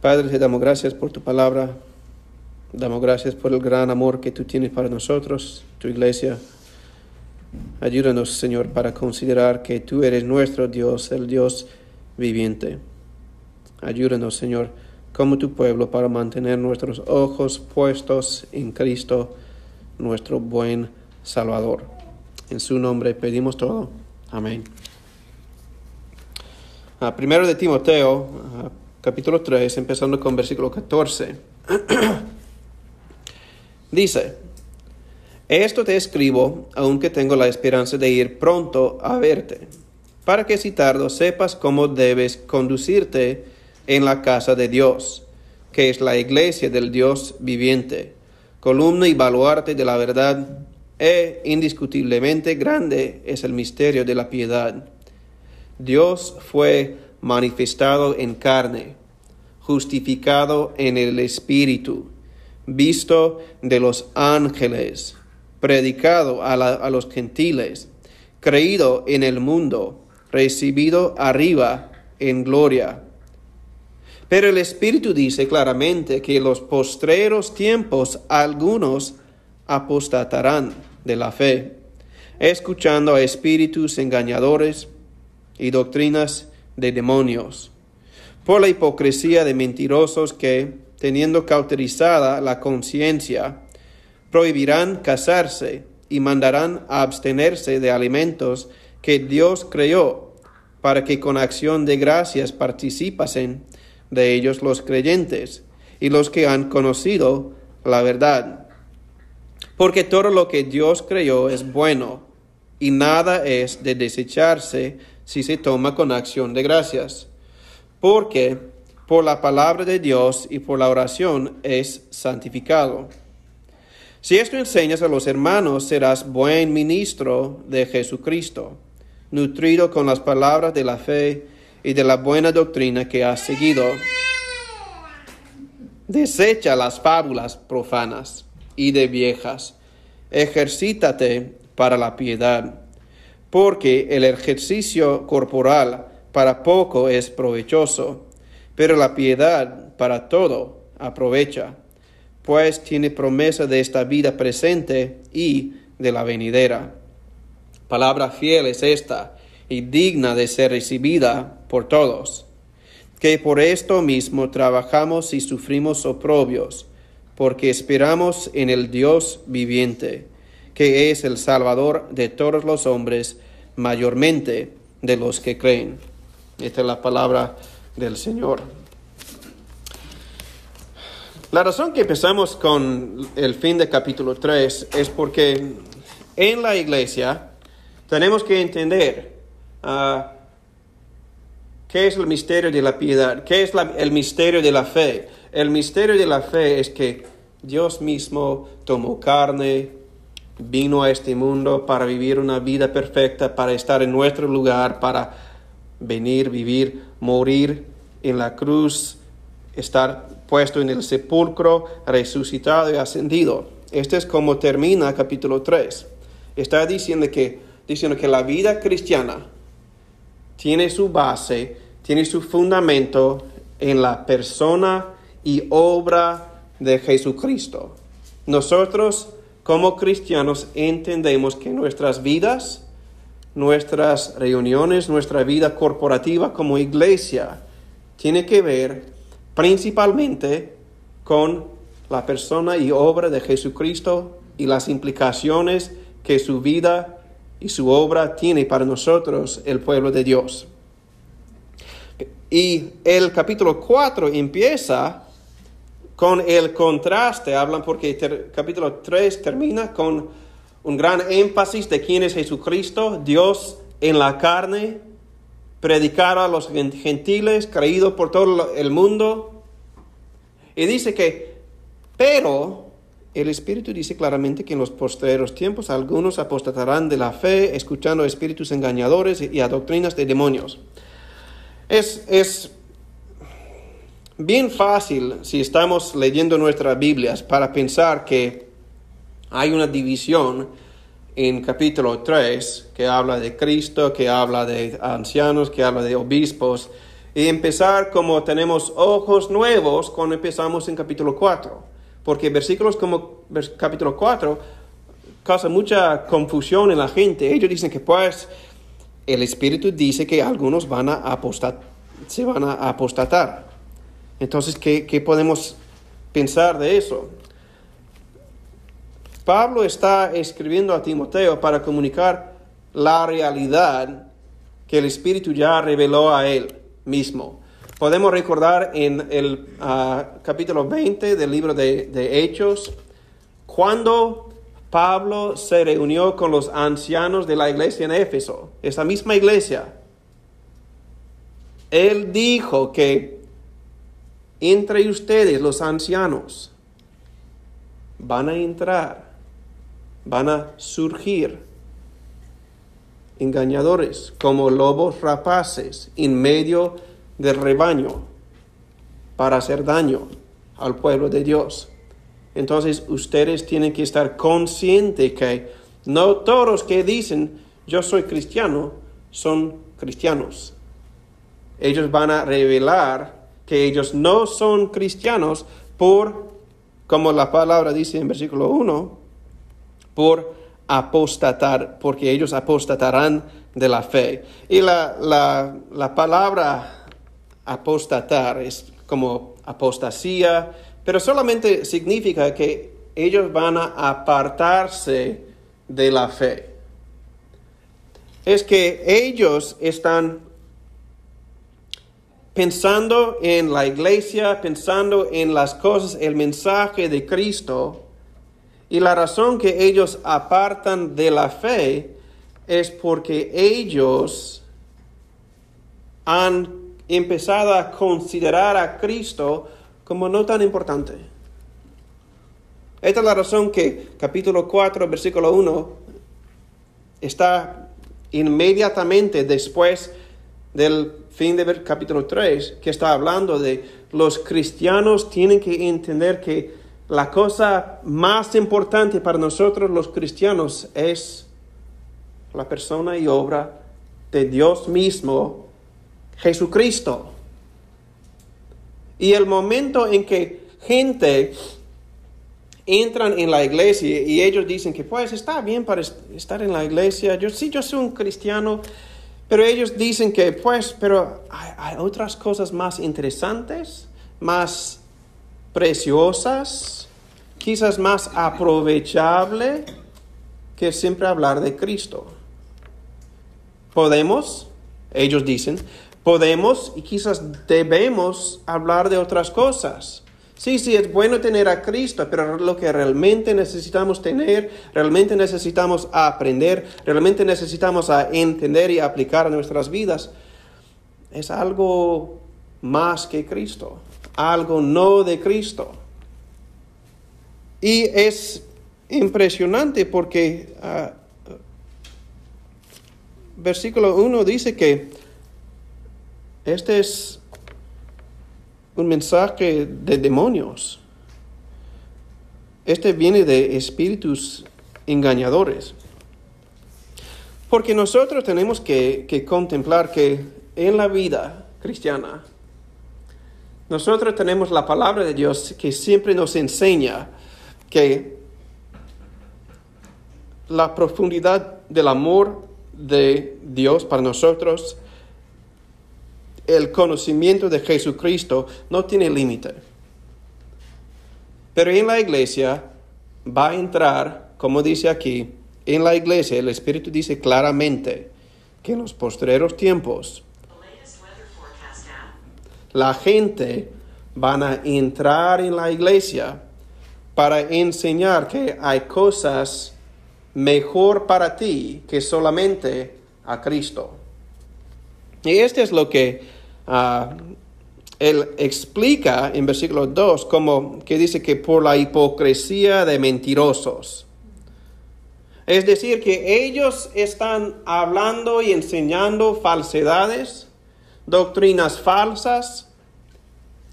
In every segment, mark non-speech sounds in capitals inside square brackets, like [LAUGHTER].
Padre, te damos gracias por tu palabra. Damos gracias por el gran amor que tú tienes para nosotros, tu iglesia. Ayúdanos, Señor, para considerar que tú eres nuestro Dios, el Dios viviente. Ayúdanos, Señor, como tu pueblo, para mantener nuestros ojos puestos en Cristo, nuestro buen Salvador. En su nombre pedimos todo. Amén. Ah, primero de Timoteo, ah, capítulo 3, empezando con versículo 14. [CLEARS THROAT] Dice, esto te escribo, aunque tengo la esperanza de ir pronto a verte, para que si tardo sepas cómo debes conducirte en la casa de Dios, que es la iglesia del Dios viviente, columna y baluarte de la verdad, e indiscutiblemente grande es el misterio de la piedad. Dios fue manifestado en carne, justificado en el Espíritu, visto de los ángeles predicado a, los gentiles, creído en el mundo, recibido arriba en gloria. Pero el Espíritu dice claramente que en los postreros tiempos algunos apostatarán de la fe, escuchando a espíritus engañadores y doctrinas de demonios, por la hipocresía de mentirosos que, teniendo cauterizada la conciencia, prohibirán casarse y mandarán a abstenerse de alimentos que Dios creó, para que con acción de gracias participasen de ellos los creyentes y los que han conocido la verdad. Porque todo lo que Dios creó es bueno, y nada es de desecharse si se toma con acción de gracias. Porque por la palabra de Dios y por la oración es santificado. Si esto enseñas a los hermanos, serás buen ministro de Jesucristo, nutrido con las palabras de la fe y de la buena doctrina que has seguido. Desecha las fábulas profanas y de viejas. Ejercítate para la piedad, porque el ejercicio corporal para poco es provechoso, pero la piedad para todo aprovecha pues tiene promesa de esta vida presente y de la venidera. Palabra fiel es esta y digna de ser recibida por todos, que por esto mismo trabajamos y sufrimos oprobios, porque esperamos en el Dios viviente, que es el Salvador de todos los hombres, mayormente de los que creen. Esta es la palabra del Señor. La razón que empezamos con el fin de capítulo 3 es porque en la iglesia tenemos que entender ah, qué es el misterio de la piedad, qué es el misterio de la fe. El misterio de la fe es que Dios mismo tomó carne, vino a este mundo para vivir una vida perfecta, para estar en nuestro lugar, para venir, vivir, morir en la cruz, estar puesto en el sepulcro, resucitado y ascendido. Este es como termina capítulo 3. Está diciendo que, diciendo que la vida cristiana tiene su base, tiene su fundamento en la persona y obra de Jesucristo. Nosotros como cristianos entendemos que nuestras vidas, nuestras reuniones, nuestra vida corporativa como iglesia, tiene que ver principalmente con la persona y obra de Jesucristo y las implicaciones que su vida y su obra tiene para nosotros, el pueblo de Dios. Y el capítulo 4 empieza con el contraste, hablan porque el capítulo 3 termina con un gran énfasis de quién es Jesucristo, Dios en la carne, predicar a los gentiles, creído por todo el mundo. Y dice que, pero el Espíritu dice claramente que en los postreros tiempos algunos apostatarán de la fe, escuchando espíritus engañadores y a doctrinas de demonios. Es, es bien fácil, si estamos leyendo nuestras Biblias, para pensar que hay una división en capítulo 3 que habla de Cristo, que habla de ancianos, que habla de obispos, y empezar como tenemos ojos nuevos cuando empezamos en capítulo 4. Porque versículos como capítulo 4 causa mucha confusión en la gente. Ellos dicen que pues el Espíritu dice que algunos van a apostar, se van a apostatar. Entonces, ¿qué, ¿qué podemos pensar de eso? Pablo está escribiendo a Timoteo para comunicar la realidad que el Espíritu ya reveló a él mismo. Podemos recordar en el ah, capítulo 20 del libro de, de Hechos, cuando Pablo se reunió con los ancianos de la iglesia en Éfeso, esa misma iglesia. Él dijo que entre ustedes, los ancianos, van a entrar, van a surgir engañadores como lobos rapaces en medio del rebaño para hacer daño al pueblo de Dios. Entonces ustedes tienen que estar conscientes que no todos que dicen yo soy cristiano son cristianos. Ellos van a revelar que ellos no son cristianos por, como la palabra dice en versículo 1, por apostatar, porque ellos apostatarán de la fe. Y la, la, la palabra apostatar es como apostasía, pero solamente significa que ellos van a apartarse de la fe. Es que ellos están pensando en la iglesia, pensando en las cosas, el mensaje de Cristo, y la razón que ellos apartan de la fe es porque ellos han empezado a considerar a Cristo como no tan importante. Esta es la razón que capítulo 4, versículo 1 está inmediatamente después del fin del capítulo 3, que está hablando de los cristianos tienen que entender que la cosa más importante para nosotros los cristianos es la persona y obra de Dios mismo, Jesucristo. Y el momento en que gente entran en la iglesia y ellos dicen que pues está bien para estar en la iglesia, yo sí, yo soy un cristiano, pero ellos dicen que pues, pero hay, otras cosas más interesantes, más preciosas, quizás más aprovechable que siempre hablar de Cristo. Podemos, ellos dicen, podemos y quizás debemos hablar de otras cosas. Sí, sí, es bueno tener a Cristo, pero lo que realmente necesitamos tener, realmente necesitamos aprender, realmente necesitamos entender y aplicar a nuestras vidas, es algo más que Cristo, algo no de Cristo. Y es impresionante porque uh, versículo 1 dice que este es un mensaje de demonios. Este viene de espíritus engañadores. Porque nosotros tenemos que, que, contemplar que en la vida cristiana, nosotros tenemos la palabra de Dios que siempre nos enseña que la profundidad del amor de Dios para nosotros el conocimiento de Jesucristo no tiene límite. Pero en la iglesia va a entrar, como dice aquí, en la iglesia el Espíritu dice claramente que en los postreros tiempos la gente van a entrar en la iglesia para enseñar que hay cosas mejor para ti que solamente a Cristo. Y este es lo que Ah, él explica en versículo 2 como que dice que por la hipocresía de mentirosos. Es decir, que ellos están hablando y enseñando falsedades, doctrinas falsas,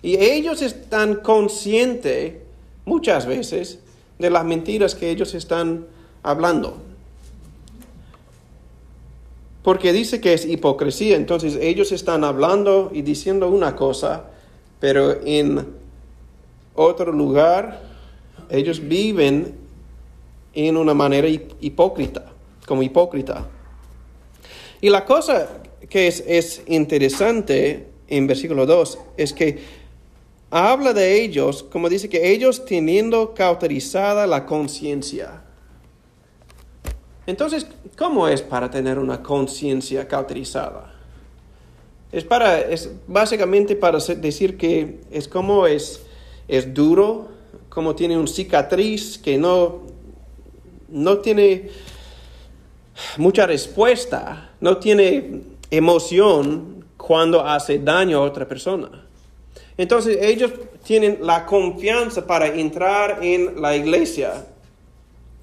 y ellos están conscientes muchas veces de las mentiras que ellos están hablando. Porque dice que es hipocresía. Entonces ellos están hablando y diciendo una cosa, pero en otro lugar ellos viven en una manera hipócrita, como hipócrita. Y la cosa que es, es interesante en versículo 2 es que habla de ellos, como dice que ellos teniendo cauterizada la conciencia. Entonces, ¿cómo es para tener una conciencia cauterizada? Es para, es básicamente para decir que es como es, es duro, como tiene un cicatriz que no, no tiene mucha respuesta, no tiene emoción cuando hace daño a otra persona. Entonces ellos tienen la confianza para entrar en la iglesia,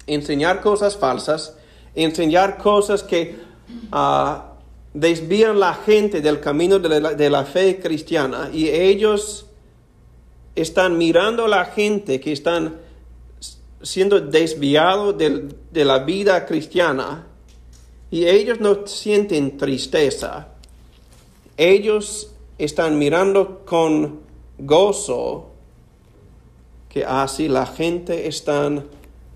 enseñar cosas falsas, enseñar cosas que ah, desvían la gente del camino de la, de la, fe cristiana y ellos están mirando a la gente que están siendo desviados de la vida cristiana y ellos no sienten tristeza. Ellos están mirando con gozo que así la gente están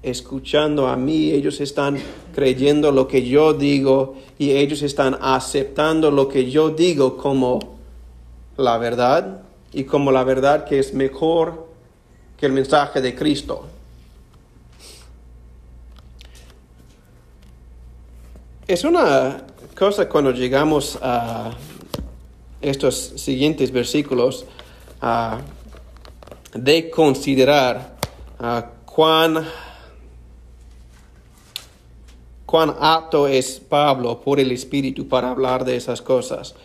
escuchando a mí, ellos están creyendo lo que yo digo y ellos están aceptando lo que yo digo como la verdad y como la verdad que es mejor que el mensaje de Cristo. Es una cosa cuando llegamos a estos siguientes versículos de considerar cuán cuán apto es Pablo por el Espíritu para hablar de esas cosas.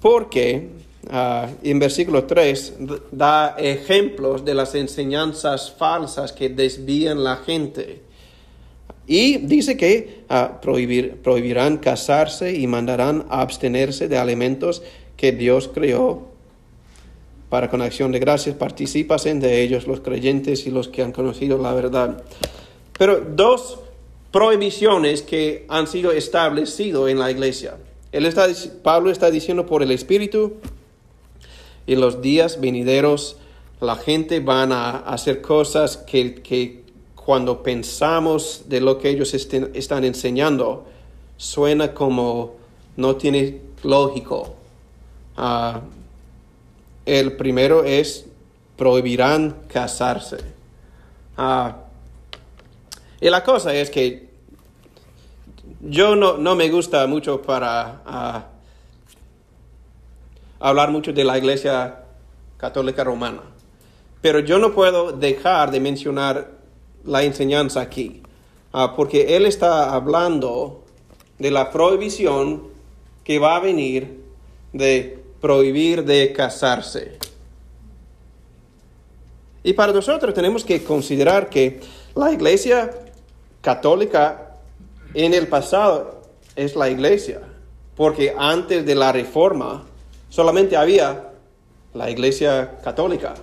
Porque ah, en versículo 3 da ejemplos de las enseñanzas falsas que desvían la gente. Y dice que ah, prohibirán casarse y mandarán abstenerse de alimentos que Dios creó para con acción de gracias participasen de ellos los creyentes y los que han conocido la verdad. Pero dos prohibiciones que han sido establecidas en la iglesia. Está, Pablo está diciendo por el Espíritu, en los días venideros la gente van a hacer cosas que, cuando pensamos de lo que ellos están enseñando, suena como no tiene lógico. Ah, el primero es prohibirán casarse. Ah, y la cosa es que yo no, me gusta mucho para ah, hablar mucho de la iglesia católica romana, pero yo no puedo dejar de mencionar la enseñanza aquí, ah, porque él está hablando de la prohibición que va a venir de prohibir de casarse. Y para nosotros tenemos que considerar que la iglesia católica en el pasado es la iglesia, porque antes de la reforma solamente había la iglesia católica.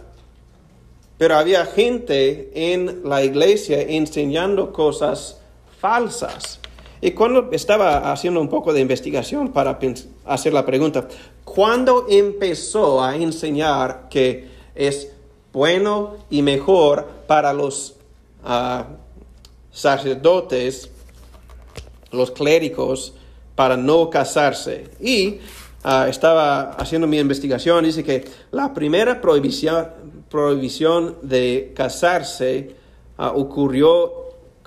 Pero había gente en la iglesia enseñando cosas falsas. Y cuando estaba haciendo un poco de investigación para hacer la pregunta, ¿cuándo empezó a enseñar que es bueno y mejor para los ah, sacerdotes, los clérigos, para no casarse. Y ah, estaba haciendo mi investigación, dice que la primera prohibición, prohibición de casarse ah, ocurrió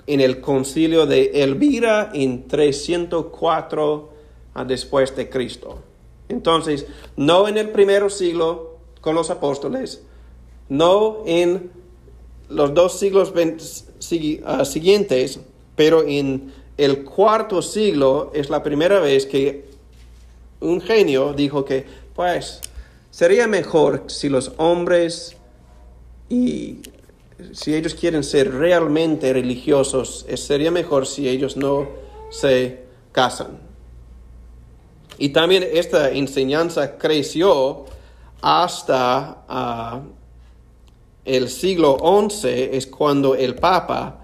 en el concilio de Elvira en 304 ah, después de Cristo. Entonces, no en el primer siglo con los apóstoles, no en los dos siglos Siguientes, pero en el cuarto siglo es la primera vez que un genio dijo que, pues, sería mejor si los hombres y si ellos quieren ser realmente religiosos, sería mejor si ellos no se casan. Y también esta enseñanza creció hasta ah, el siglo XI es cuando el Papa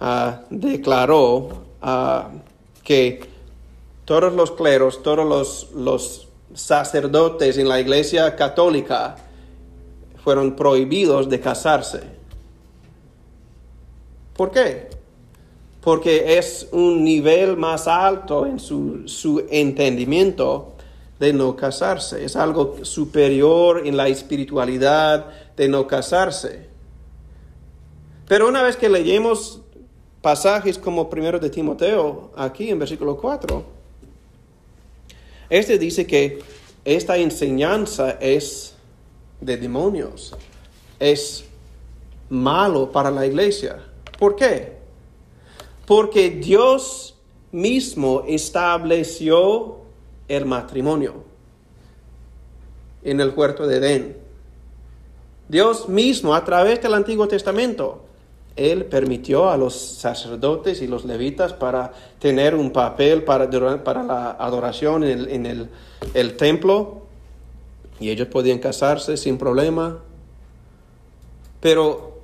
ah, declaró ah, que todos los cleros, todos los, sacerdotes en la iglesia católica fueron prohibidos de casarse. ¿Por qué? Porque es un nivel más alto en su entendimiento de no casarse. Es algo superior en la espiritualidad de no casarse. Pero una vez que leemos pasajes como primero de Timoteo, aquí en versículo 4, este dice que esta enseñanza es de demonios, es malo para la iglesia. ¿Por qué? Porque Dios mismo estableció el matrimonio en el huerto de Edén. Dios mismo, a través del Antiguo Testamento, Él permitió a los sacerdotes y los levitas para tener un papel para, para la adoración en, el, el templo y ellos podían casarse sin problema. Pero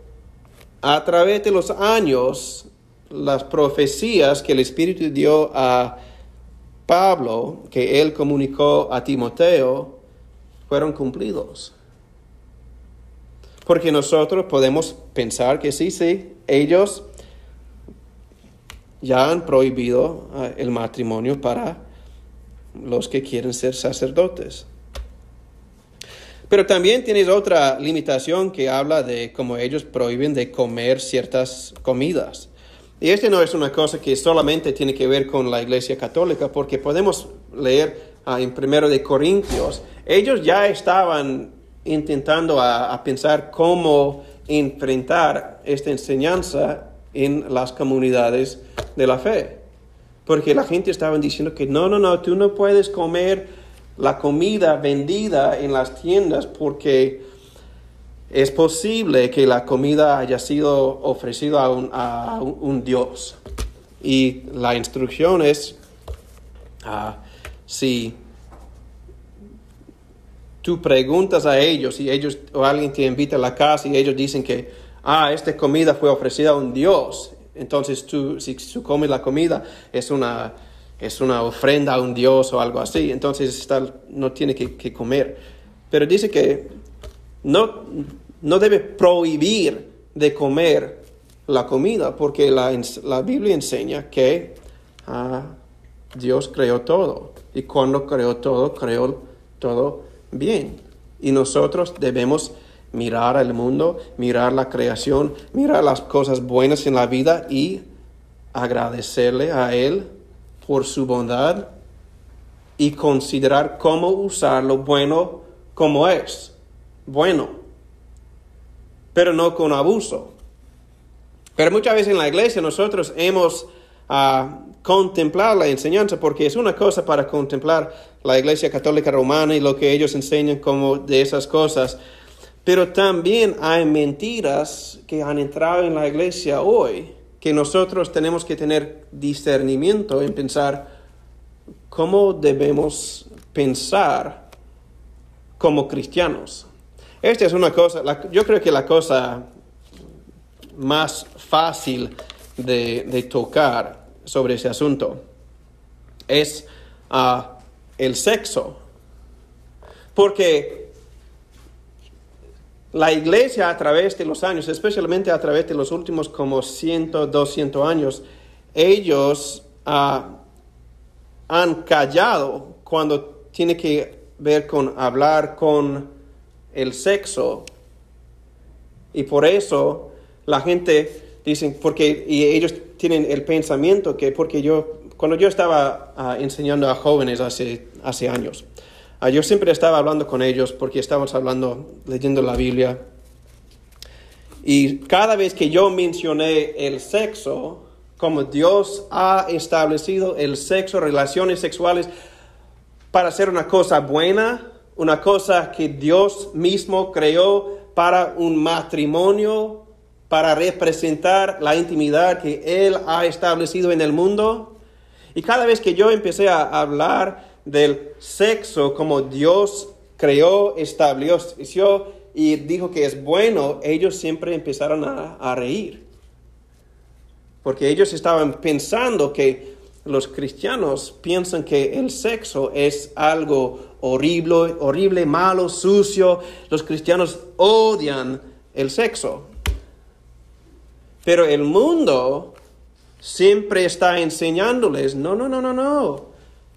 a través de los años, las profecías que el Espíritu dio a Pablo, que él comunicó a Timoteo, fueron cumplidos. Porque nosotros podemos pensar que sí, sí, ellos ya han prohibido ah, el matrimonio para los que quieren ser sacerdotes. Pero también tienes otra limitación que habla de cómo ellos prohíben de comer ciertas comidas. Y este no es una cosa que solamente tiene que ver con la Iglesia Católica, porque podemos leer ah, en Primero de Corintios, ellos ya estaban intentando a, pensar cómo enfrentar esta enseñanza en las comunidades de la fe. Porque la gente estaba diciendo que no, no, no, tú no puedes comer la comida vendida en las tiendas porque es posible que la comida haya sido ofrecida a un, dios. Y la instrucción es, ah, si tú preguntas a ellos y ellos o alguien te invita a la casa y ellos dicen que, ah, esta comida fue ofrecida a un dios, entonces tú, si tú comes la comida, es una, es una ofrenda a un dios o algo así, entonces no tiene que, que comer. Pero dice que no, no debe prohibir de comer la comida, porque la, la Biblia enseña que ah, Dios creó todo. Y cuando creó todo, creó todo bien. Y nosotros debemos mirar al mundo, mirar la creación, mirar las cosas buenas en la vida y agradecerle a Él por su bondad y considerar cómo usar lo bueno como es. Bueno pero no con abuso. Pero muchas veces en la iglesia nosotros hemos ah, contemplado la enseñanza, porque es una cosa para contemplar la iglesia católica romana y lo que ellos enseñan como de esas cosas, pero también hay mentiras que han entrado en la iglesia hoy, que nosotros tenemos que tener discernimiento en pensar cómo debemos pensar como cristianos. Esta es una cosa, yo creo que la cosa más fácil de, tocar sobre ese asunto es ah, el sexo. Porque la iglesia a través de los años, especialmente a través de los últimos como 100, 200 años, ellos ah, han callado cuando tiene que ver con hablar con el sexo. Y por eso la gente dice, porque y ellos tienen el pensamiento que porque yo, cuando yo estaba ah, enseñando a jóvenes hace, hace años, ah, yo siempre estaba hablando con ellos porque estábamos hablando, leyendo la Biblia. Y cada vez que yo mencioné el sexo, como Dios ha establecido el sexo, relaciones sexuales, para hacer una cosa buena, una cosa que Dios mismo creó para un matrimonio, para representar la intimidad que Él ha establecido en el mundo. Y cada vez que yo empecé a hablar del sexo como Dios creó, estableció y dijo que es bueno, ellos siempre empezaron a, a reír. Porque ellos estaban pensando que los cristianos piensan que el sexo es algo horrible, horrible, malo, sucio. Los cristianos odian el sexo. Pero el mundo siempre está enseñándoles, no, no, no, no, no.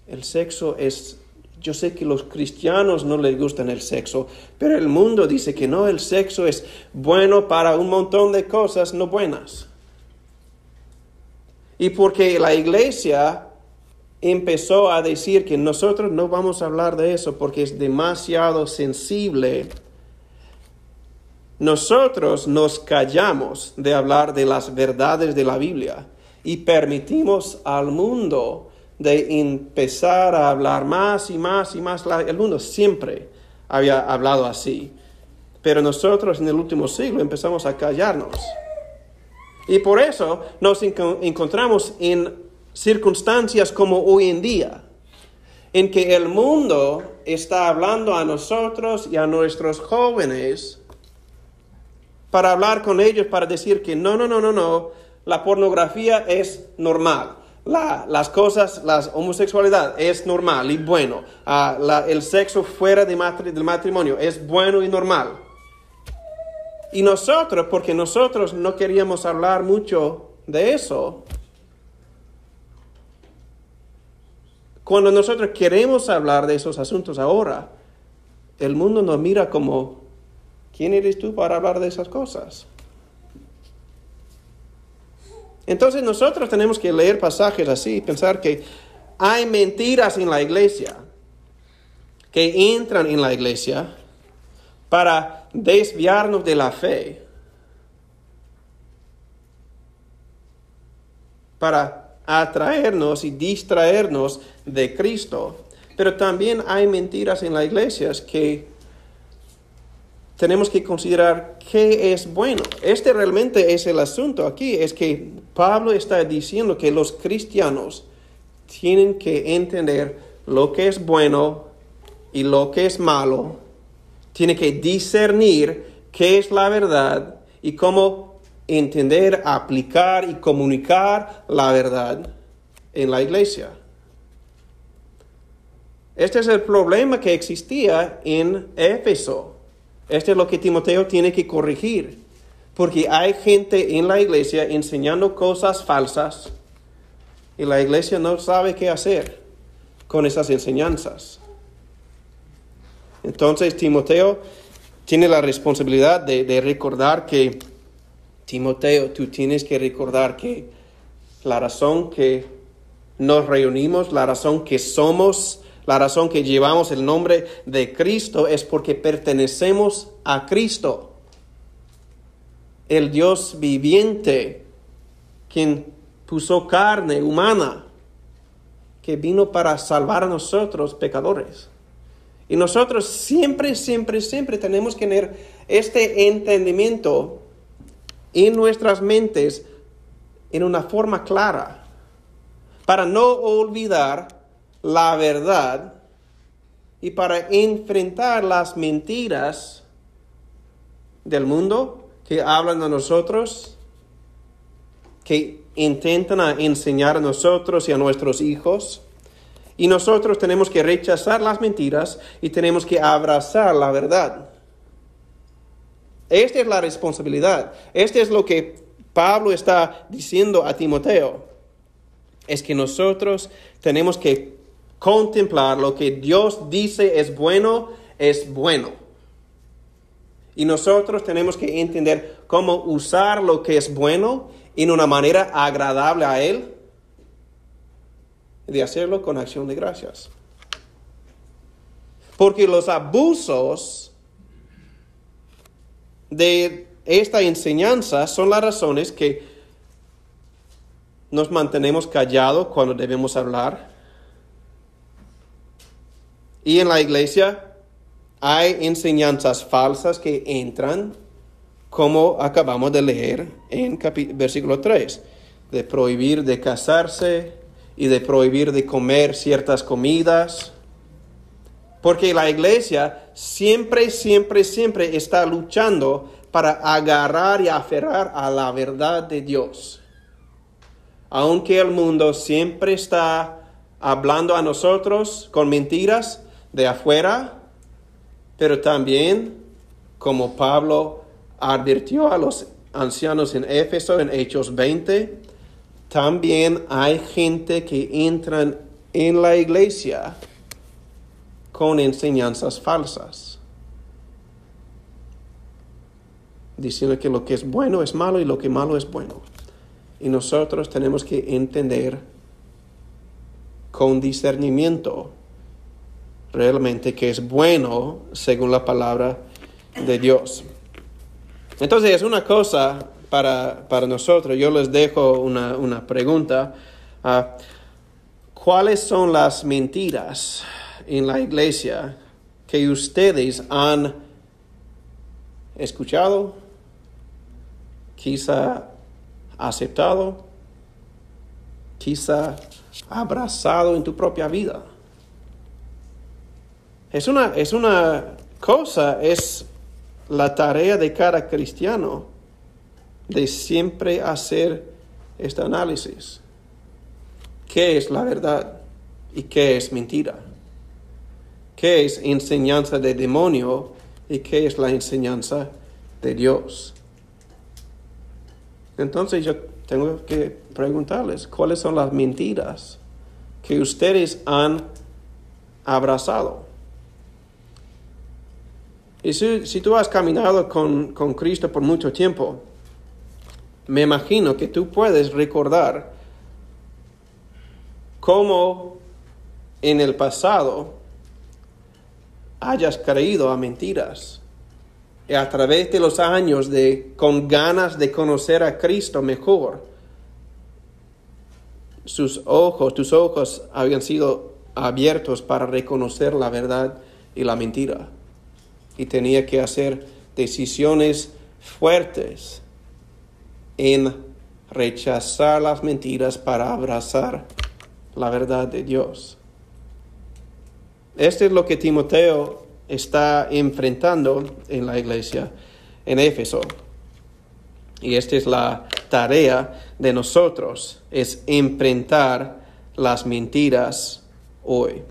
El sexo es, yo sé que los cristianos no les gustan el sexo, pero el mundo dice que no, el sexo es bueno para un montón de cosas no buenas. Y porque la iglesia empezó a decir que nosotros no vamos a hablar de eso porque es demasiado sensible, nosotros nos callamos de hablar de las verdades de la Biblia y permitimos al mundo de empezar a hablar más y más y más. El mundo siempre había hablado así, pero nosotros en el último siglo empezamos a callarnos. Y por eso nos encontramos en circunstancias como hoy en día, en que el mundo está hablando a nosotros y a nuestros jóvenes para hablar con ellos, para decir que no, no, no, no, no, la pornografía es normal. las cosas, la homosexualidad es normal y bueno. Ah, el sexo fuera de del matrimonio es bueno y normal. Y nosotros, porque nosotros no queríamos hablar mucho de eso, cuando nosotros queremos hablar de esos asuntos ahora, el mundo nos mira como, ¿quién eres tú para hablar de esas cosas? Entonces nosotros tenemos que leer pasajes así y pensar que hay mentiras en la iglesia que entran en la iglesia para desviarnos de la fe, para atraernos y distraernos de Cristo. Pero también hay mentiras en las iglesias que tenemos que considerar qué es bueno. Este realmente es el asunto aquí, es que Pablo está diciendo que los cristianos tienen que entender lo que es bueno y lo que es malo tiene que discernir qué es la verdad y cómo entender, aplicar y comunicar la verdad en la iglesia. Este es el problema que existía en Éfeso. Este es lo que Timoteo tiene que corregir. Porque hay gente en la iglesia enseñando cosas falsas y la iglesia no sabe qué hacer con esas enseñanzas. Entonces Timoteo tiene la responsabilidad de, recordar que, Timoteo, tú tienes que recordar que la razón que nos reunimos, la razón que somos, la razón que llevamos el nombre de Cristo es porque pertenecemos a Cristo, el Dios viviente, quien puso carne humana, que vino para salvar a nosotros pecadores. Y nosotros siempre, siempre, siempre tenemos que tener este entendimiento en nuestras mentes en una forma clara, para no olvidar la verdad y para enfrentar las mentiras del mundo que hablan a nosotros, que intentan enseñar a nosotros y a nuestros hijos. Y nosotros tenemos que rechazar las mentiras y tenemos que abrazar la verdad. Esta es la responsabilidad. Este es lo que Pablo está diciendo a Timoteo. Es que nosotros tenemos que contemplar lo que Dios dice es bueno, es bueno. Y nosotros tenemos que entender cómo usar lo que es bueno en una manera agradable a Él de hacerlo con acción de gracias. Porque los abusos de esta enseñanza son las razones que nos mantenemos callados cuando debemos hablar. Y en la iglesia hay enseñanzas falsas que entran, como acabamos de leer en versículo 3, de prohibir de casarse, y de prohibir de comer ciertas comidas. Porque la iglesia siempre, siempre, siempre está luchando para agarrar y aferrar a la verdad de Dios. aunque el mundo siempre está hablando a nosotros con mentiras de afuera, pero también como Pablo advirtió a los ancianos en Éfeso en Hechos 20, también hay gente que entran en la iglesia con enseñanzas falsas, diciendo que lo que es bueno es malo y lo que malo es bueno. Y nosotros tenemos que entender con discernimiento realmente que es bueno según la palabra de Dios. Entonces es una cosa para, nosotros. Yo les dejo una, pregunta. Ah, ¿Cuáles son las mentiras en la iglesia que ustedes han escuchado, quizá aceptado, quizá abrazado en tu propia vida? Es una, es una cosa, es la tarea de cada cristiano de siempre hacer este análisis. ¿Qué es la verdad y qué es mentira? ¿Qué es enseñanza de demonio y qué es la enseñanza de Dios? Entonces yo tengo que preguntarles, ¿cuáles son las mentiras que ustedes han abrazado? Y si, tú has caminado con, con Cristo por mucho tiempo, me imagino que tú puedes recordar cómo en el pasado hayas creído a mentiras. Y a través de los años de con ganas de conocer a Cristo mejor, sus ojos, tus ojos habían sido abiertos para reconocer la verdad y la mentira. Y tenía que hacer decisiones fuertes en rechazar las mentiras para abrazar la verdad de Dios. Este es lo que Timoteo está enfrentando en la iglesia en Éfeso. Y esta es la tarea de nosotros, es enfrentar las mentiras hoy.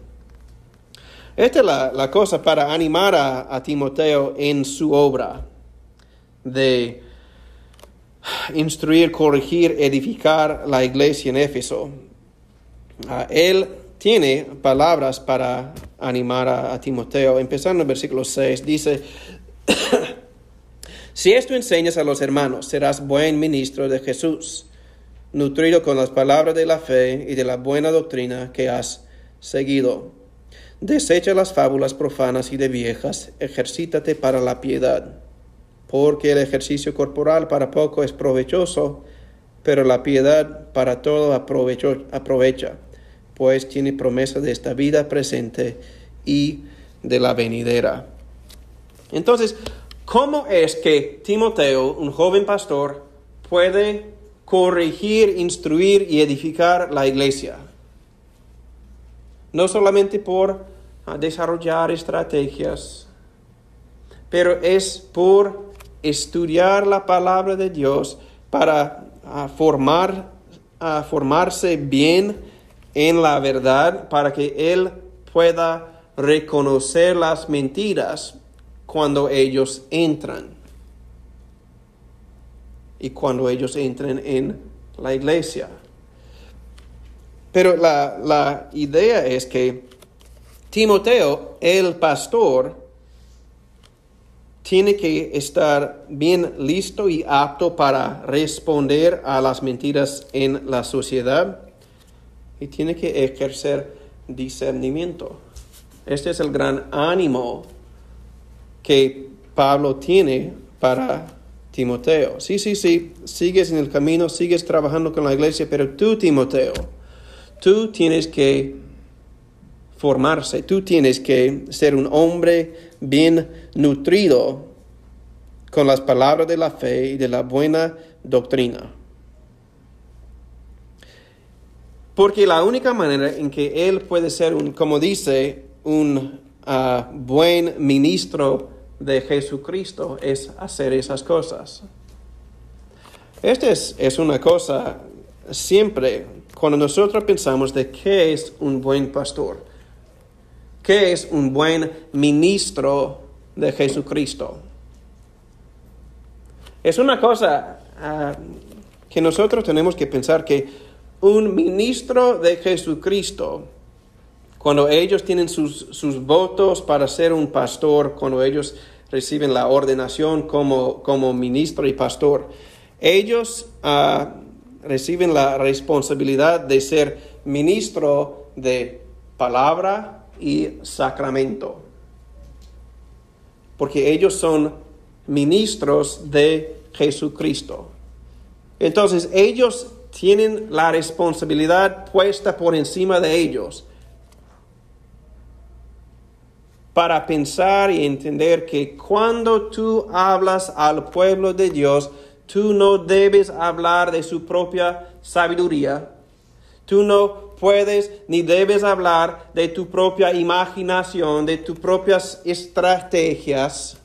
Esta es la, cosa para animar a, Timoteo en su obra de instruir, corregir, edificar la iglesia en Éfeso. Ah, él tiene palabras para animar a, Timoteo. Empezando en versículo 6, dice, [COUGHS] si esto enseñas a los hermanos, serás buen ministro de Jesús, nutrido con las palabras de la fe y de la buena doctrina que has seguido. Desecha las fábulas profanas y de viejas, ejercítate para la piedad porque el ejercicio corporal para poco es provechoso, pero la piedad para todo aprovecha, pues tiene promesa de esta vida presente y de la venidera. Entonces, ¿cómo es que Timoteo, un joven pastor, puede corregir, instruir y edificar la iglesia? No solamente por desarrollar estrategias, pero es por estudiar la palabra de Dios para formar, formarse bien en la verdad, para que Él pueda reconocer las mentiras cuando ellos entran y cuando ellos entren en la iglesia. Pero la, la idea es que Timoteo, el pastor, tiene que estar bien listo y apto para responder a las mentiras en la sociedad y tiene que ejercer discernimiento. Este es el gran ánimo que Pablo tiene para Timoteo. Sí, sí, sí, sigues en el camino, sigues trabajando con la iglesia, pero tú, Timoteo, tú tienes que formarse, tú tienes que ser un hombre bien nutrido con las palabras de la fe y de la buena doctrina. Porque la única manera en que él puede ser, un, como dice, un ah, buen ministro de Jesucristo es hacer esas cosas. Esta es, una cosa siempre cuando nosotros pensamos de qué es un buen pastor, qué es un buen ministro de Jesucristo. Es una cosa ah, que nosotros tenemos que pensar que un ministro de Jesucristo, cuando ellos tienen sus, votos para ser un pastor, cuando ellos reciben la ordenación como, como ministro y pastor, ellos uh, reciben la responsabilidad de ser ministro de palabra y sacramento. Porque ellos son ministros de Jesucristo. Entonces ellos tienen la responsabilidad puesta por encima de ellos para pensar y entender que cuando tú hablas al pueblo de Dios, tú no debes hablar de su propia sabiduría. Tú no puedes ni debes hablar de tu propia imaginación, de tus propias estrategias.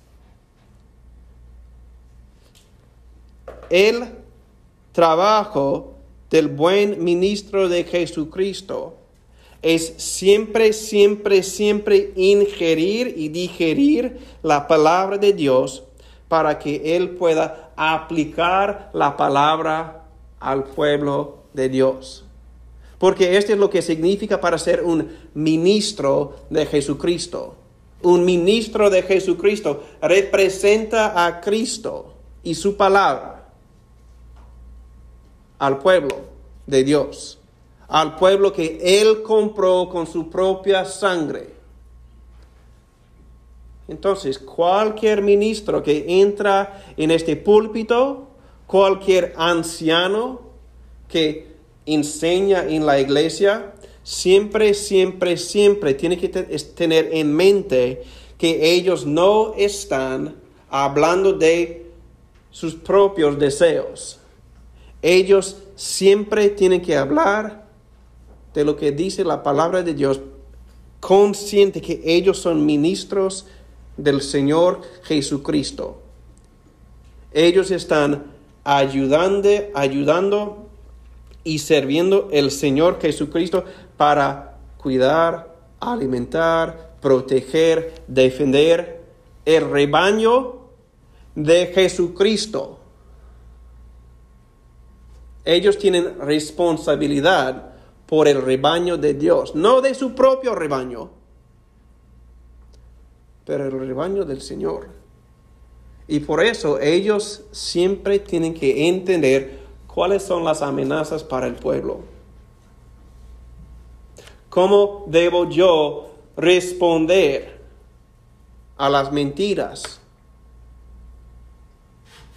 El trabajo del buen ministro de Jesucristo es siempre, siempre, siempre ingerir y digerir la palabra de Dios para que Él pueda aplicar la palabra al pueblo de Dios. Porque esto es lo que significa para ser un ministro de Jesucristo. Un ministro de Jesucristo representa a Cristo y su palabra al pueblo de Dios, al pueblo que Él compró con su propia sangre. Entonces, cualquier ministro que entra en este púlpito, cualquier anciano que enseña en la iglesia, siempre, siempre, siempre tiene que tener en mente que ellos no están hablando de sus propios deseos. Ellos siempre tienen que hablar de lo que dice la palabra de Dios, consciente que ellos son ministros del Señor Jesucristo. Ellos están ayudando, ayudando y sirviendo el Señor Jesucristo para cuidar, alimentar, proteger, defender el rebaño de Jesucristo. Ellos tienen responsabilidad por el rebaño de Dios, no de su propio rebaño, pero el rebaño del Señor. Y por eso ellos siempre tienen que entender cuáles son las amenazas para el pueblo. ¿Cómo debo yo responder a las mentiras?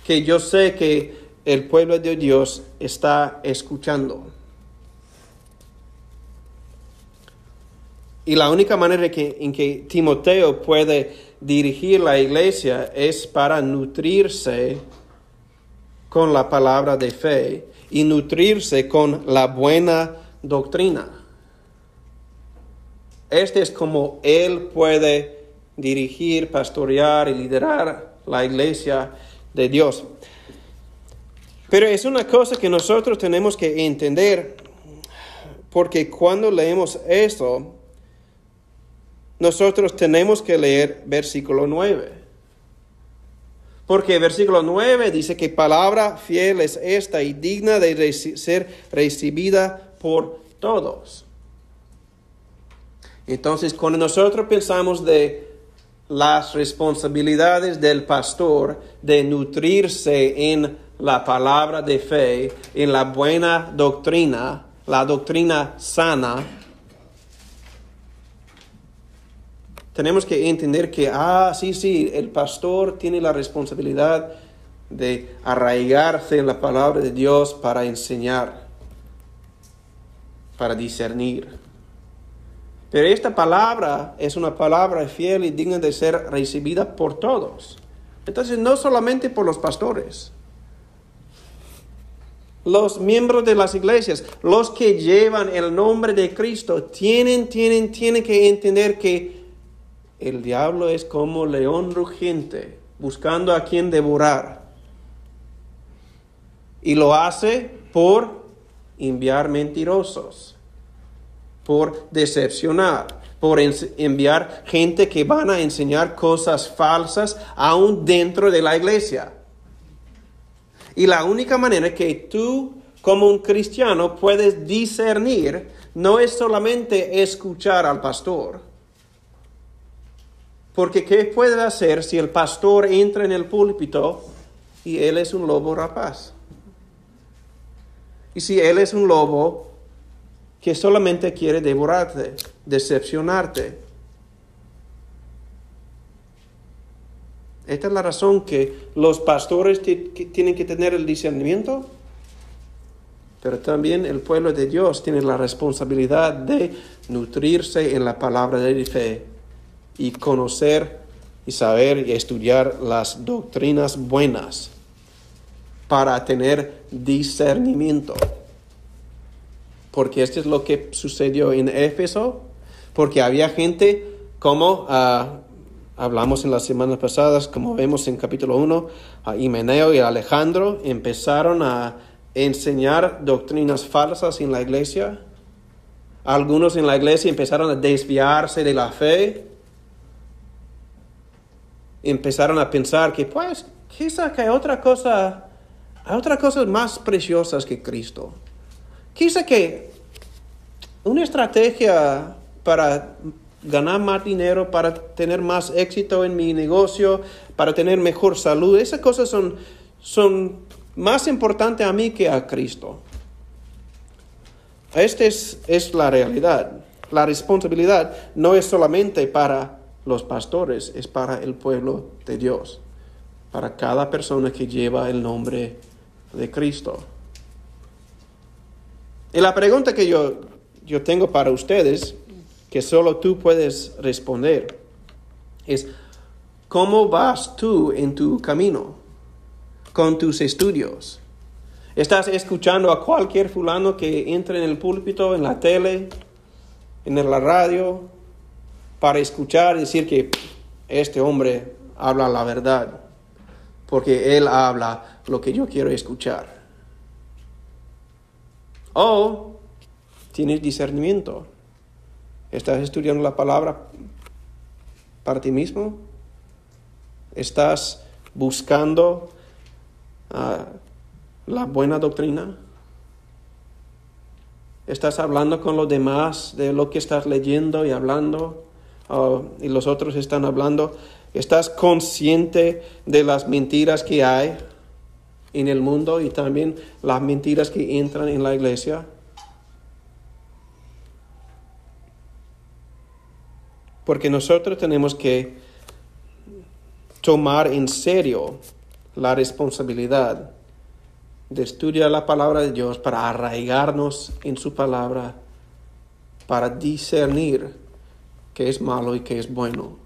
Que yo sé que el pueblo de Dios está escuchando. Y la única manera en que Timoteo puede dirigir la iglesia es para nutrirse con la palabra de fe y nutrirse con la buena doctrina. Este es como él puede dirigir, pastorear y liderar la iglesia de Dios. Pero es una cosa que nosotros tenemos que entender, porque cuando leemos esto, nosotros tenemos que leer versículo 9. Porque versículo 9 dice que palabra fiel es esta y digna de ser recibida por todos. Entonces, cuando nosotros pensamos de las responsabilidades del pastor de nutrirse en la palabra de fe, en la buena doctrina, la doctrina sana, tenemos que entender que, ah, sí, sí, el pastor tiene la responsabilidad de arraigarse en la palabra de Dios para enseñar, para discernir. Pero esta palabra es una palabra fiel y digna de ser recibida por todos. Entonces, no solamente por los pastores, los miembros de las iglesias, los que llevan el nombre de Cristo, tienen, tienen, tienen que entender que el diablo es como león rugiente, buscando a quien devorar. Y lo hace por enviar mentirosos, por decepcionar, por enviar gente que van a enseñar cosas falsas aún dentro de la iglesia. Y la única manera que tú como un cristiano puedes discernir no es solamente escuchar al pastor. Porque ¿qué puede hacer si el pastor entra en el púlpito y él es un lobo rapaz? Y si él es un lobo que solamente quiere devorarte, decepcionarte. Esta es la razón que los pastores tienen que tener el discernimiento, pero también el pueblo de Dios tiene la responsabilidad de nutrirse en la palabra de fe y conocer y saber y estudiar las doctrinas buenas para tener discernimiento. Porque esto es lo que sucedió en Éfeso, porque había gente como ah, hablamos en las semanas pasadas, como vemos en capítulo 1, a Himeneo y Alejandro empezaron a enseñar doctrinas falsas en la iglesia. Algunos en la iglesia empezaron a desviarse de la fe. Empezaron a pensar que, pues, quizá que hay otra cosa hay otras cosas más preciosas que Cristo. Quizá que una estrategia para ganar más dinero, para tener más éxito en mi negocio, para tener mejor salud, esas cosas son, son más importantes a mí que a Cristo. Esta es, es la realidad. La responsabilidad no es solamente para los pastores, es para el pueblo de Dios, para cada persona que lleva el nombre de Cristo. Y la pregunta que yo, yo tengo para ustedes, que solo tú puedes responder, es, ¿cómo vas tú en tu camino con tus estudios? ¿Estás escuchando a cualquier fulano que entre en el púlpito, en la tele, en la radio, para escuchar y decir que este hombre habla la verdad? Porque él habla lo que yo quiero escuchar. O tienes discernimiento. ¿Estás estudiando la palabra para ti mismo? ¿Estás buscando ah, la buena doctrina? ¿Estás hablando con los demás de lo que estás leyendo y hablando? Y los otros están hablando. ¿Estás consciente de las mentiras que hay? en el mundo y también las mentiras que entran en la iglesia. Porque nosotros tenemos que tomar en serio la responsabilidad de estudiar la palabra de Dios para arraigarnos en su palabra, para discernir qué es malo y qué es bueno,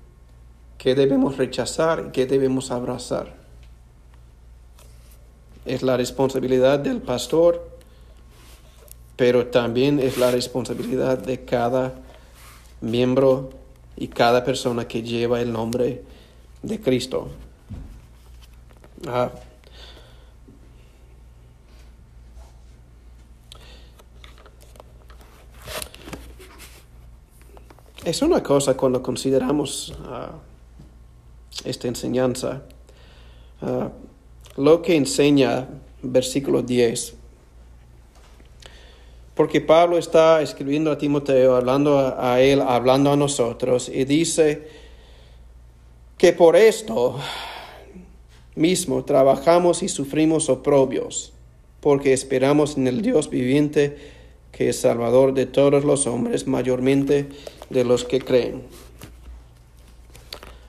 qué debemos rechazar y qué debemos abrazar es la responsabilidad del pastor, pero también es la responsabilidad de cada miembro y cada persona que lleva el nombre de Cristo. Ah. Es una cosa cuando consideramos ah, esta enseñanza. Ah, lo que enseña versículo 10. Porque Pablo está escribiendo a Timoteo, hablando a, él, hablando a nosotros, y dice que por esto mismo trabajamos y sufrimos oprobios, porque esperamos en el Dios viviente, que es Salvador de todos los hombres, mayormente de los que creen.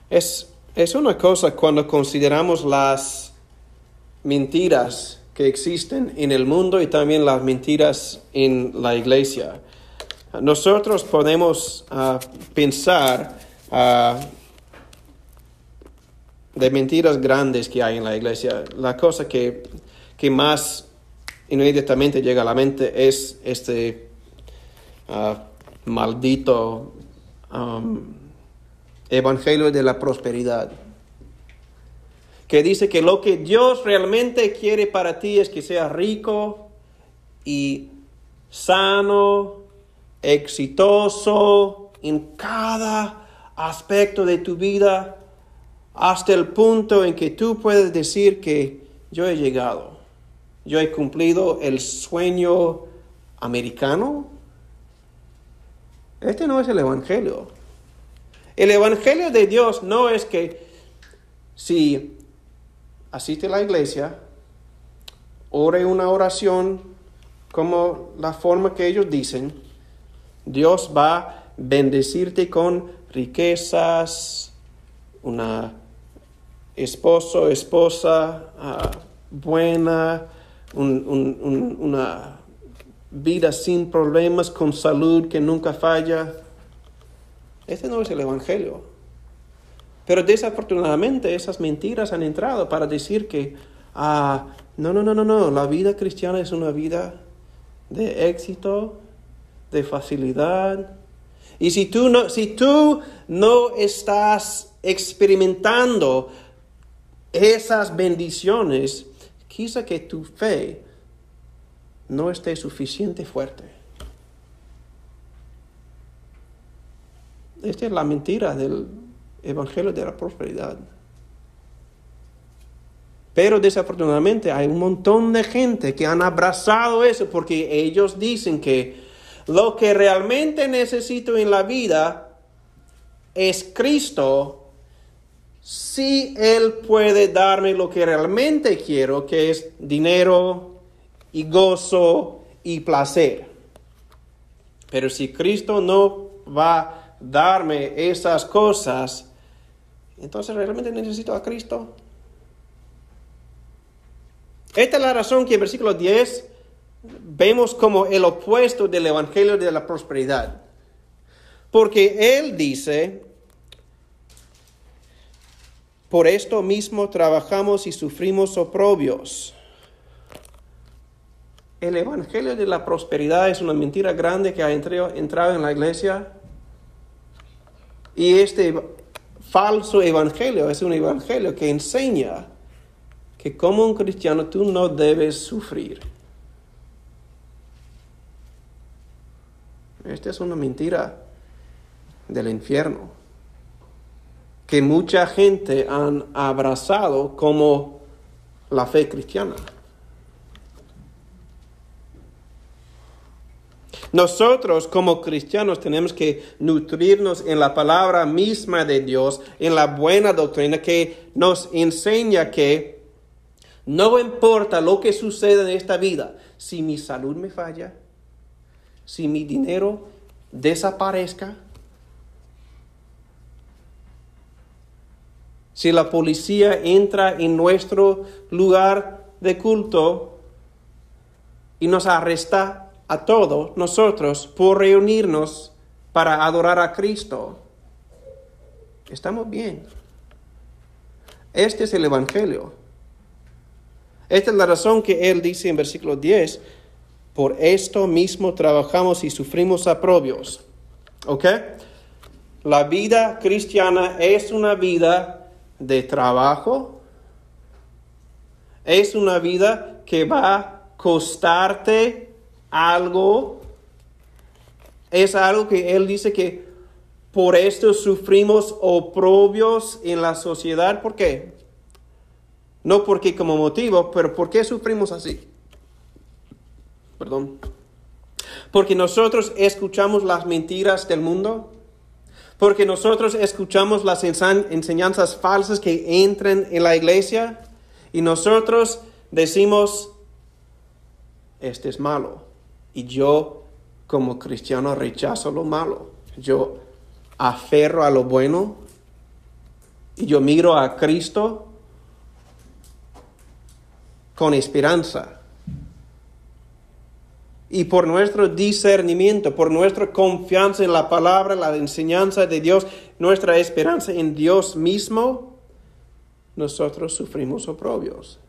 Es, es una cosa cuando consideramos las mentiras que existen en el mundo y también las mentiras en la iglesia. Nosotros podemos ah, pensar ah, de mentiras grandes que hay en la iglesia. La cosa que, que más inmediatamente llega a la mente es este ah, maldito evangelio de la prosperidad que dice que lo que Dios realmente quiere para ti es que seas rico y sano, exitoso en cada aspecto de tu vida, hasta el punto en que tú puedes decir que yo he llegado, yo he cumplido el sueño americano. Este no es el Evangelio. El Evangelio de Dios no es que si asiste a la iglesia, ore una oración como la forma que ellos dicen, Dios va a bendecirte con riquezas, una esposo, esposa ah, buena, una vida sin problemas, con salud que nunca falla. Este no es el Evangelio. Pero desafortunadamente esas mentiras han entrado para decir que, ah, no, no, no, no, no, la vida cristiana es una vida de éxito, de facilidad. Y si tú no, si tú no estás experimentando esas bendiciones, quizá que tu fe no esté suficiente fuerte. Esta es la mentira del Evangelio de la Prosperidad. Pero desafortunadamente hay un montón de gente que han abrazado eso porque ellos dicen que lo que realmente necesito en la vida es Cristo si Él puede darme lo que realmente quiero, que es dinero y gozo y placer. Pero si Cristo no va a darme esas cosas, entonces realmente necesito a Cristo. Esta es la razón que en versículo 10 vemos como el opuesto del Evangelio de la prosperidad. Porque Él dice, por esto mismo trabajamos y sufrimos oprobios. El Evangelio de la prosperidad es una mentira grande que ha entrado en la iglesia. Y este falso evangelio es un evangelio que enseña que como un cristiano tú no debes sufrir. Esta es una mentira del infierno que mucha gente han abrazado como la fe cristiana. Nosotros como cristianos tenemos que nutrirnos en la palabra misma de Dios, en la buena doctrina que nos enseña que no importa lo que suceda en esta vida, si mi salud me falla, si mi dinero desaparezca, si la policía entra en nuestro lugar de culto y nos arresta a todos nosotros por reunirnos para adorar a Cristo, estamos bien. Este es el Evangelio. Esta es la razón que él dice en versículo 10, por esto mismo trabajamos y sufrimos aprobios. ¿Ok? La vida cristiana es una vida de trabajo, es una vida que va a costarte algo, es algo que él dice que por esto sufrimos oprobios en la sociedad. ¿Por qué? No porque como motivo, pero ¿por qué sufrimos así? Perdón. Porque nosotros escuchamos las mentiras del mundo. Porque nosotros escuchamos las enseñanzas falsas que entran en la iglesia. Y nosotros decimos, este es malo. Y yo como cristiano rechazo lo malo. Yo aferro a lo bueno. Y yo miro a Cristo con esperanza. Y por nuestro discernimiento, por nuestra confianza en la palabra, la enseñanza de Dios, nuestra esperanza en Dios mismo, nosotros sufrimos oprobios.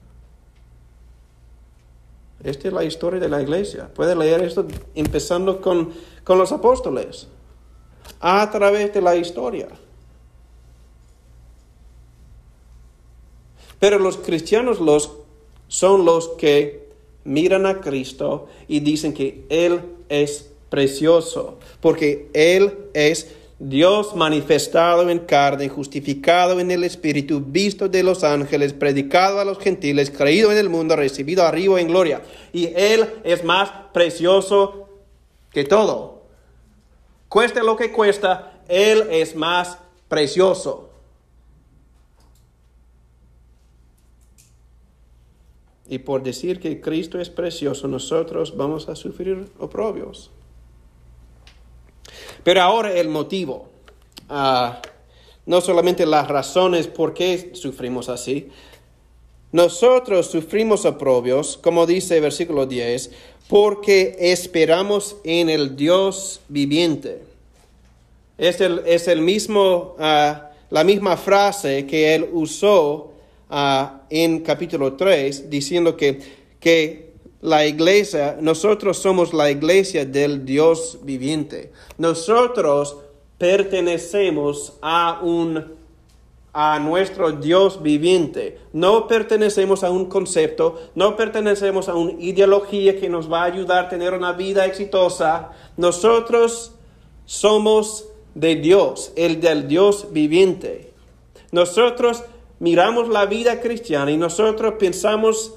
Esta es la historia de la iglesia. Puede leer esto empezando con, con los apóstoles, a través de la historia. Pero los cristianos los son los que miran a Cristo y dicen que Él es precioso, porque Él es Dios manifestado en carne, justificado en el Espíritu, visto de los ángeles, predicado a los gentiles, creído en el mundo, recibido arriba en gloria. Y Él es más precioso que todo. Cueste lo que cuesta, Él es más precioso. Y por decir que Cristo es precioso, nosotros vamos a sufrir oprobios. Pero ahora el motivo, ah, no solamente las razones por qué sufrimos así, nosotros sufrimos oprobios, como dice el versículo 10, porque esperamos en el Dios viviente. Es el, es el mismo, ah, la misma frase que él usó en capítulo 3, diciendo que, que la iglesia, nosotros somos la iglesia del Dios viviente. Nosotros pertenecemos a un a nuestro Dios viviente. No pertenecemos a un concepto, no pertenecemos a una ideología que nos va a ayudar a tener una vida exitosa. Nosotros somos de Dios, el del Dios viviente. Nosotros miramos la vida cristiana y nosotros pensamos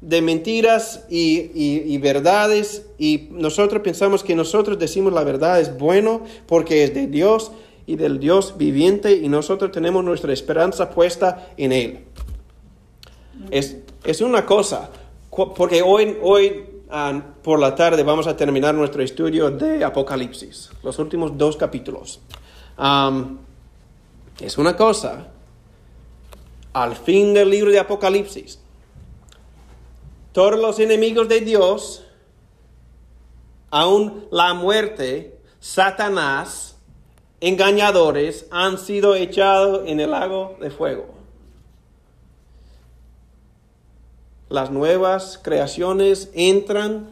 de mentiras y, verdades y nosotros pensamos que nosotros decimos la verdad es bueno porque es de Dios y del Dios viviente y nosotros tenemos nuestra esperanza puesta en Él. Es, es una cosa, porque hoy, hoy ah, por la tarde vamos a terminar nuestro estudio de Apocalipsis, los últimos dos capítulos. es una cosa, al fin del libro de Apocalipsis, todos los enemigos de Dios, aún la muerte, Satanás, engañadores, han sido echados en el lago de fuego. Las nuevas creaciones entran.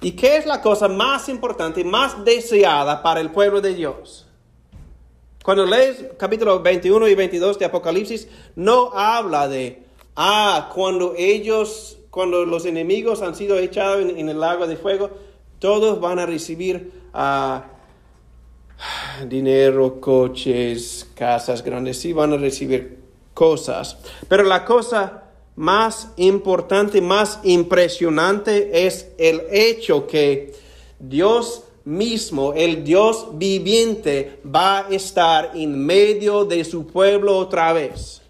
¿Y qué es la cosa más importante, más deseada para el pueblo de Dios? Cuando lees capítulo 21 y 22 de Apocalipsis, no habla de Ah, cuando ellos, cuando los enemigos han sido echados en, el lago de fuego, todos van a recibir ah, dinero, coches, casas grandes, sí van a recibir cosas. Pero la cosa más importante, más impresionante es el hecho que Dios mismo, el Dios viviente, va a estar en medio de su pueblo otra vez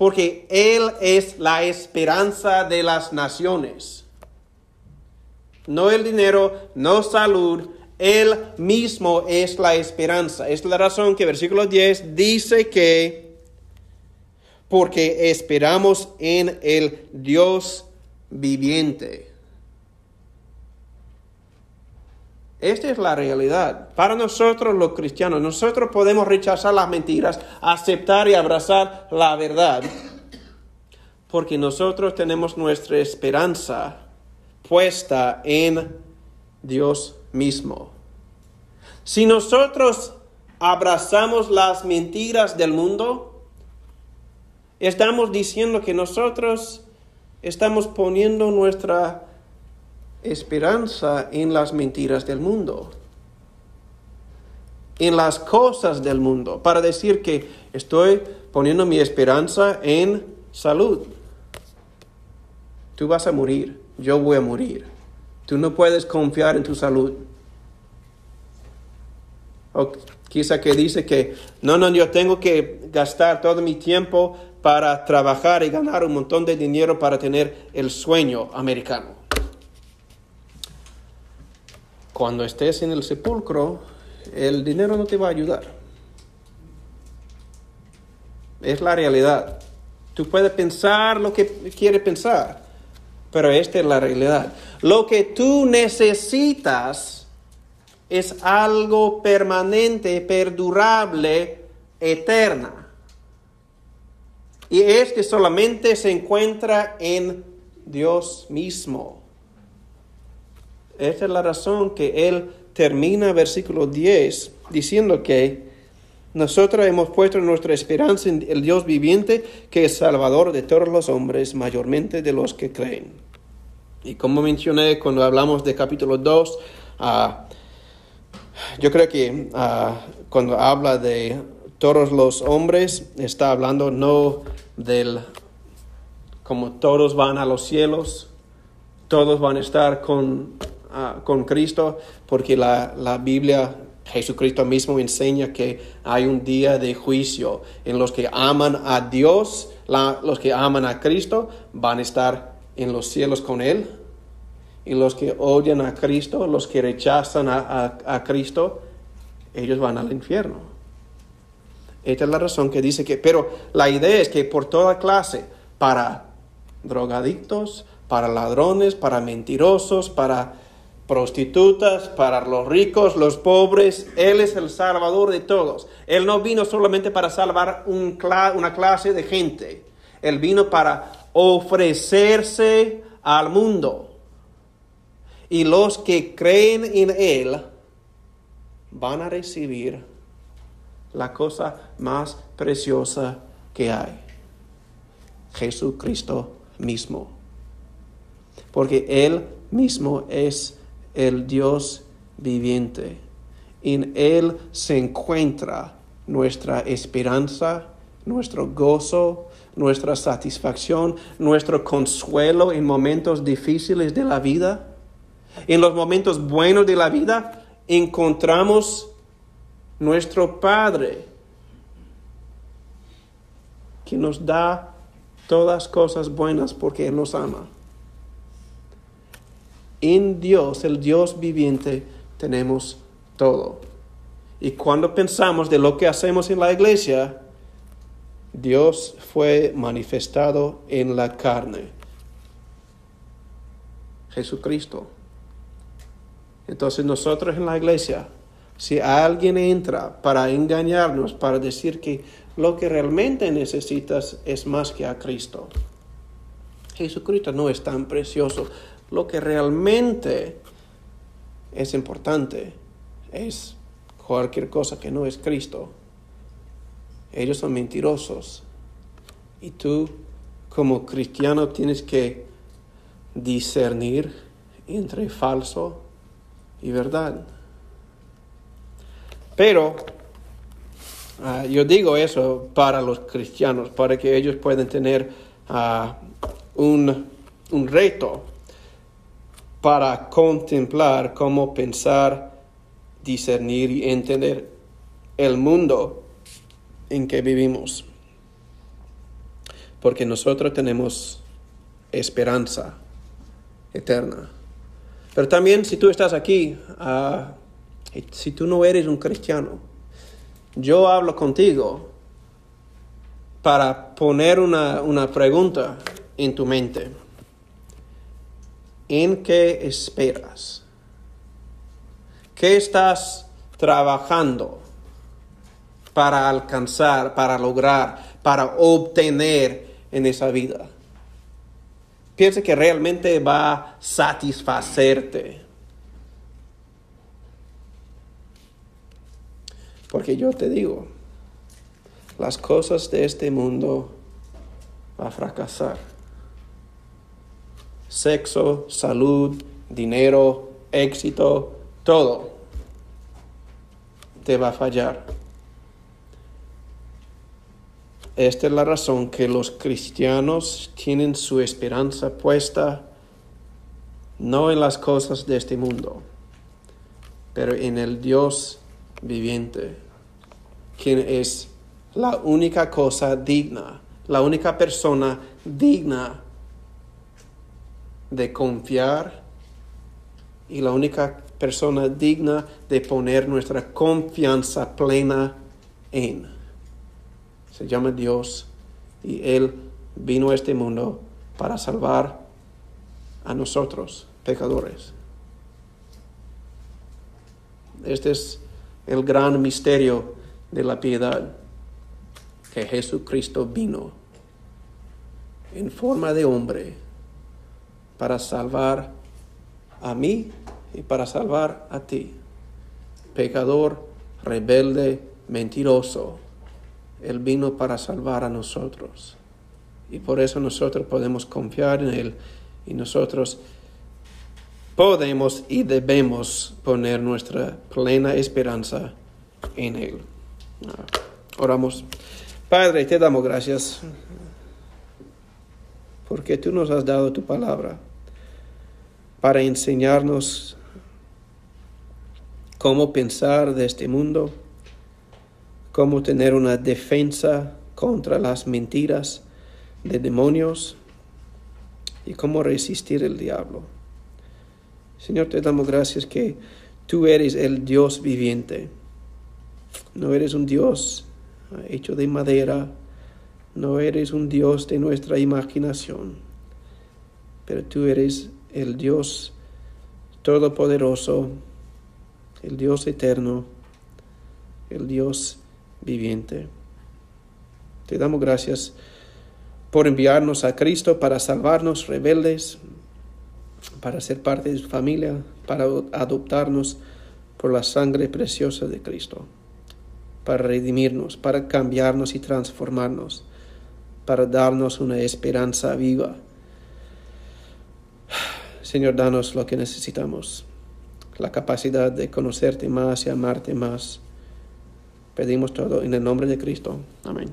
porque Él es la esperanza de las naciones. No el dinero, no salud, Él mismo es la esperanza. Es la razón que versículo 10 dice que porque esperamos en el Dios viviente. Esta es la realidad. Para nosotros los cristianos, nosotros podemos rechazar las mentiras, aceptar y abrazar la verdad, porque nosotros tenemos nuestra esperanza puesta en Dios mismo. Si nosotros abrazamos las mentiras del mundo, estamos diciendo que nosotros estamos poniendo nuestra esperanza en las mentiras del mundo, en las cosas del mundo, para decir que estoy poniendo mi esperanza en salud. Tú vas a morir, yo voy a morir. Tú no puedes confiar en tu salud. O quizá que dice que, no, no, yo tengo que gastar todo mi tiempo para trabajar y ganar un montón de dinero para tener el sueño americano. Cuando estés en el sepulcro, el dinero no te va a ayudar. Es la realidad. Tú puedes pensar lo que quieres pensar, pero esta es la realidad. Lo que tú necesitas es algo permanente, perdurable, eterna. Y este solamente se encuentra en Dios mismo. Esta es la razón que él termina versículo 10 diciendo que Nosotros hemos puesto nuestra esperanza en el Dios viviente, que es Salvador de todos los hombres, mayormente de los que creen. Y como mencioné cuando hablamos de capítulo 2, ah, yo creo que ah, cuando habla de todos los hombres, está hablando no del como todos van a los cielos, todos van a estar con, ah, con Cristo, porque la, la Biblia Jesucristo mismo enseña que hay un día de juicio en los que aman a Dios, los que aman a Cristo van a estar en los cielos con Él. Y los que odian a Cristo, los que rechazan a, Cristo, ellos van al infierno. Esta es la razón que dice que, pero la idea es que por toda clase, para drogadictos, para ladrones, para mentirosos, para prostitutas, para los ricos, los pobres. Él es el salvador de todos. Él no vino solamente para salvar una clase de gente. Él vino para ofrecerse al mundo. Y los que creen en Él van a recibir la cosa más preciosa que hay. Jesucristo mismo. Porque Él mismo es el Dios viviente. En Él se encuentra nuestra esperanza, nuestro gozo, nuestra satisfacción, nuestro consuelo en momentos difíciles de la vida. En los momentos buenos de la vida encontramos nuestro Padre que nos da todas cosas buenas porque Él nos ama en Dios, el Dios viviente, tenemos todo. Y cuando pensamos de lo que hacemos en la iglesia, Dios fue manifestado en la carne. Jesucristo. Entonces nosotros en la iglesia, si alguien entra para engañarnos, para decir que lo que realmente necesitas es más que a Cristo, Jesucristo no es tan precioso lo que realmente es importante es cualquier cosa que no es Cristo. Ellos son mentirosos. Y tú, como cristiano, tienes que discernir entre falso y verdad. Pero ah, yo digo eso para los cristianos, para que ellos puedan tener ah, un, un reto para contemplar cómo pensar, discernir y entender el mundo en que vivimos. Porque nosotros tenemos esperanza eterna. Pero también si tú estás aquí, ah, si tú no eres un cristiano, yo hablo contigo para poner una, una pregunta en tu mente. ¿En qué esperas? ¿Qué estás trabajando para alcanzar, para lograr, para obtener en esa vida? Piensa que realmente va a satisfacerte. Porque yo te digo, las cosas de este mundo va a fracasar sexo, salud, dinero, éxito, todo te va a fallar. Esta es la razón que los cristianos tienen su esperanza puesta no en las cosas de este mundo, pero en el Dios viviente, quien es la única cosa digna, la única persona digna de confiar y la única persona digna de poner nuestra confianza plena en. Se llama Dios y Él vino a este mundo para salvar a nosotros, pecadores. Este es el gran misterio de la piedad, que Jesucristo vino en forma de hombre para salvar a mí y para salvar a ti, pecador, rebelde, mentiroso. Él vino para salvar a nosotros. Y por eso nosotros podemos confiar en Él y nosotros podemos y debemos poner nuestra plena esperanza en Él. Ah, oramos. Padre, te damos gracias porque tú nos has dado tu palabra para enseñarnos cómo pensar de este mundo, cómo tener una defensa contra las mentiras de demonios y cómo resistir el diablo. Señor, te damos gracias que tú eres el Dios viviente. No eres un Dios hecho de madera, no eres un Dios de nuestra imaginación, pero tú eres el Dios todopoderoso, el Dios eterno, el Dios viviente. Te damos gracias por enviarnos a Cristo para salvarnos rebeldes, para ser parte de su familia, para adoptarnos por la sangre preciosa de Cristo, para redimirnos, para cambiarnos y transformarnos, para darnos una esperanza viva. Señor, danos lo que necesitamos, la capacidad de conocerte más y amarte más. Pedimos todo en el nombre de Cristo. Amén.